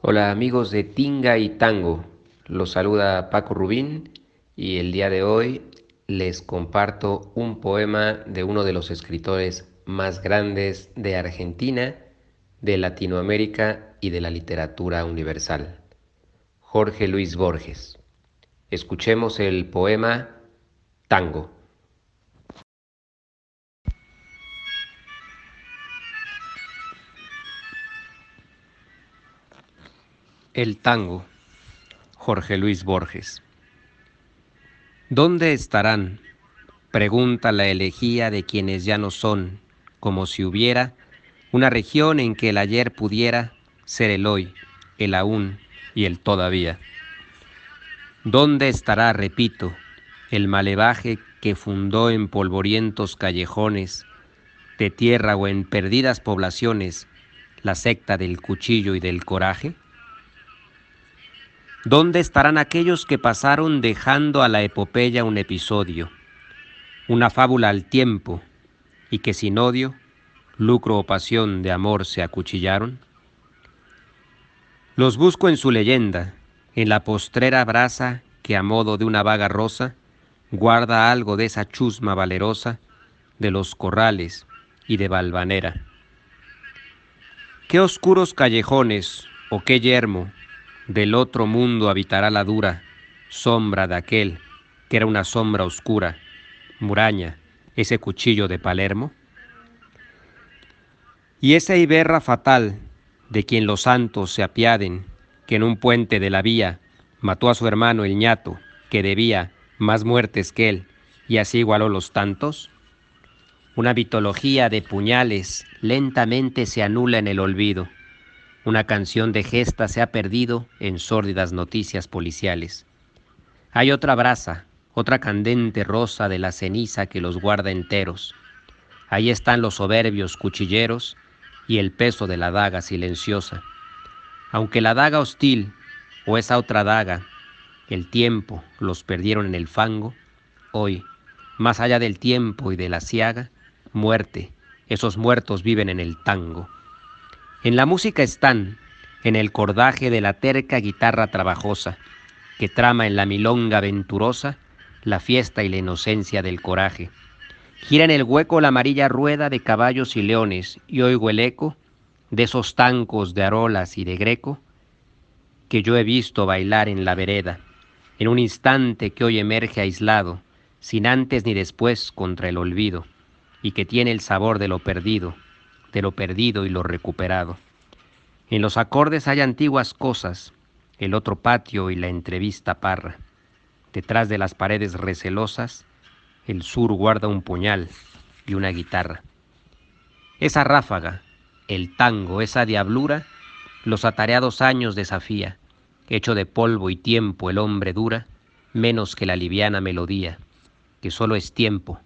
Hola amigos de Tinga y Tango, los saluda Paco Rubín y el día de hoy les comparto un poema de uno de los escritores más grandes de Argentina, de Latinoamérica y de la literatura universal, Jorge Luis Borges. Escuchemos el poema Tango. El tango, Jorge Luis Borges. ¿Dónde estarán? Pregunta la elegía de quienes ya no son, como si hubiera una región en que el ayer pudiera ser el hoy, el aún y el todavía. ¿Dónde estará, repito, el malevaje que fundó en polvorientos callejones de tierra o en perdidas poblaciones la secta del cuchillo y del coraje? ¿Dónde estarán aquellos que pasaron dejando a la epopeya un episodio, una fábula al tiempo, y que sin odio, lucro o pasión de amor se acuchillaron? Los busco en su leyenda, en la postrera brasa que a modo de una vaga rosa guarda algo de esa chusma valerosa de los corrales y de Valvanera. Qué oscuros callejones o qué yermo del otro mundo habitará la dura sombra de aquel que era una sombra oscura, muraña, ese cuchillo de Palermo. Y esa Iberra fatal de quien los santos se apiaden, que en un puente de la vía mató a su hermano el ñato, que debía más muertes que él, y así igualó los tantos? Una mitología de puñales lentamente se anula en el olvido una canción de gesta se ha perdido en sórdidas noticias policiales. Hay otra brasa, otra candente rosa de la ceniza que los guarda enteros. Ahí están los soberbios cuchilleros y el peso de la daga silenciosa. Aunque la daga hostil o esa otra daga, el tiempo los perdieron en el fango, hoy, más allá del tiempo y de la ciaga, muerte, esos muertos viven en el tango. En la música están, en el cordaje de la terca guitarra trabajosa, que trama en la milonga venturosa la fiesta y la inocencia del coraje. Gira en el hueco la amarilla rueda de caballos y leones, y oigo el eco de esos tancos de arolas y de greco que yo he visto bailar en la vereda, en un instante que hoy emerge aislado, sin antes ni después contra el olvido, y que tiene el sabor de lo perdido, de lo perdido y lo recuperado. En los acordes hay antiguas cosas, el otro patio y la entrevista parra. Detrás de las paredes recelosas, el sur guarda un puñal y una guitarra. Esa ráfaga, el tango, esa diablura, los atareados años desafía, hecho de polvo y tiempo el hombre dura, menos que la liviana melodía, que solo es tiempo,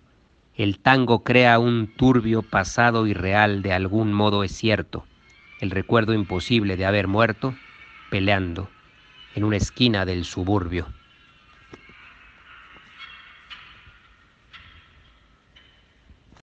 el tango crea un turbio pasado irreal de algún modo es cierto, el recuerdo imposible de haber muerto peleando en una esquina del suburbio.